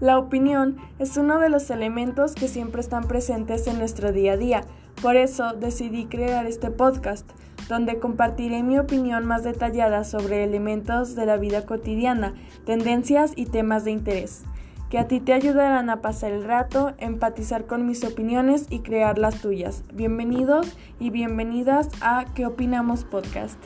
La opinión es uno de los elementos que siempre están presentes en nuestro día a día. Por eso decidí crear este podcast, donde compartiré mi opinión más detallada sobre elementos de la vida cotidiana, tendencias y temas de interés, que a ti te ayudarán a pasar el rato, empatizar con mis opiniones y crear las tuyas. Bienvenidos y bienvenidas a ¿Qué opinamos podcast?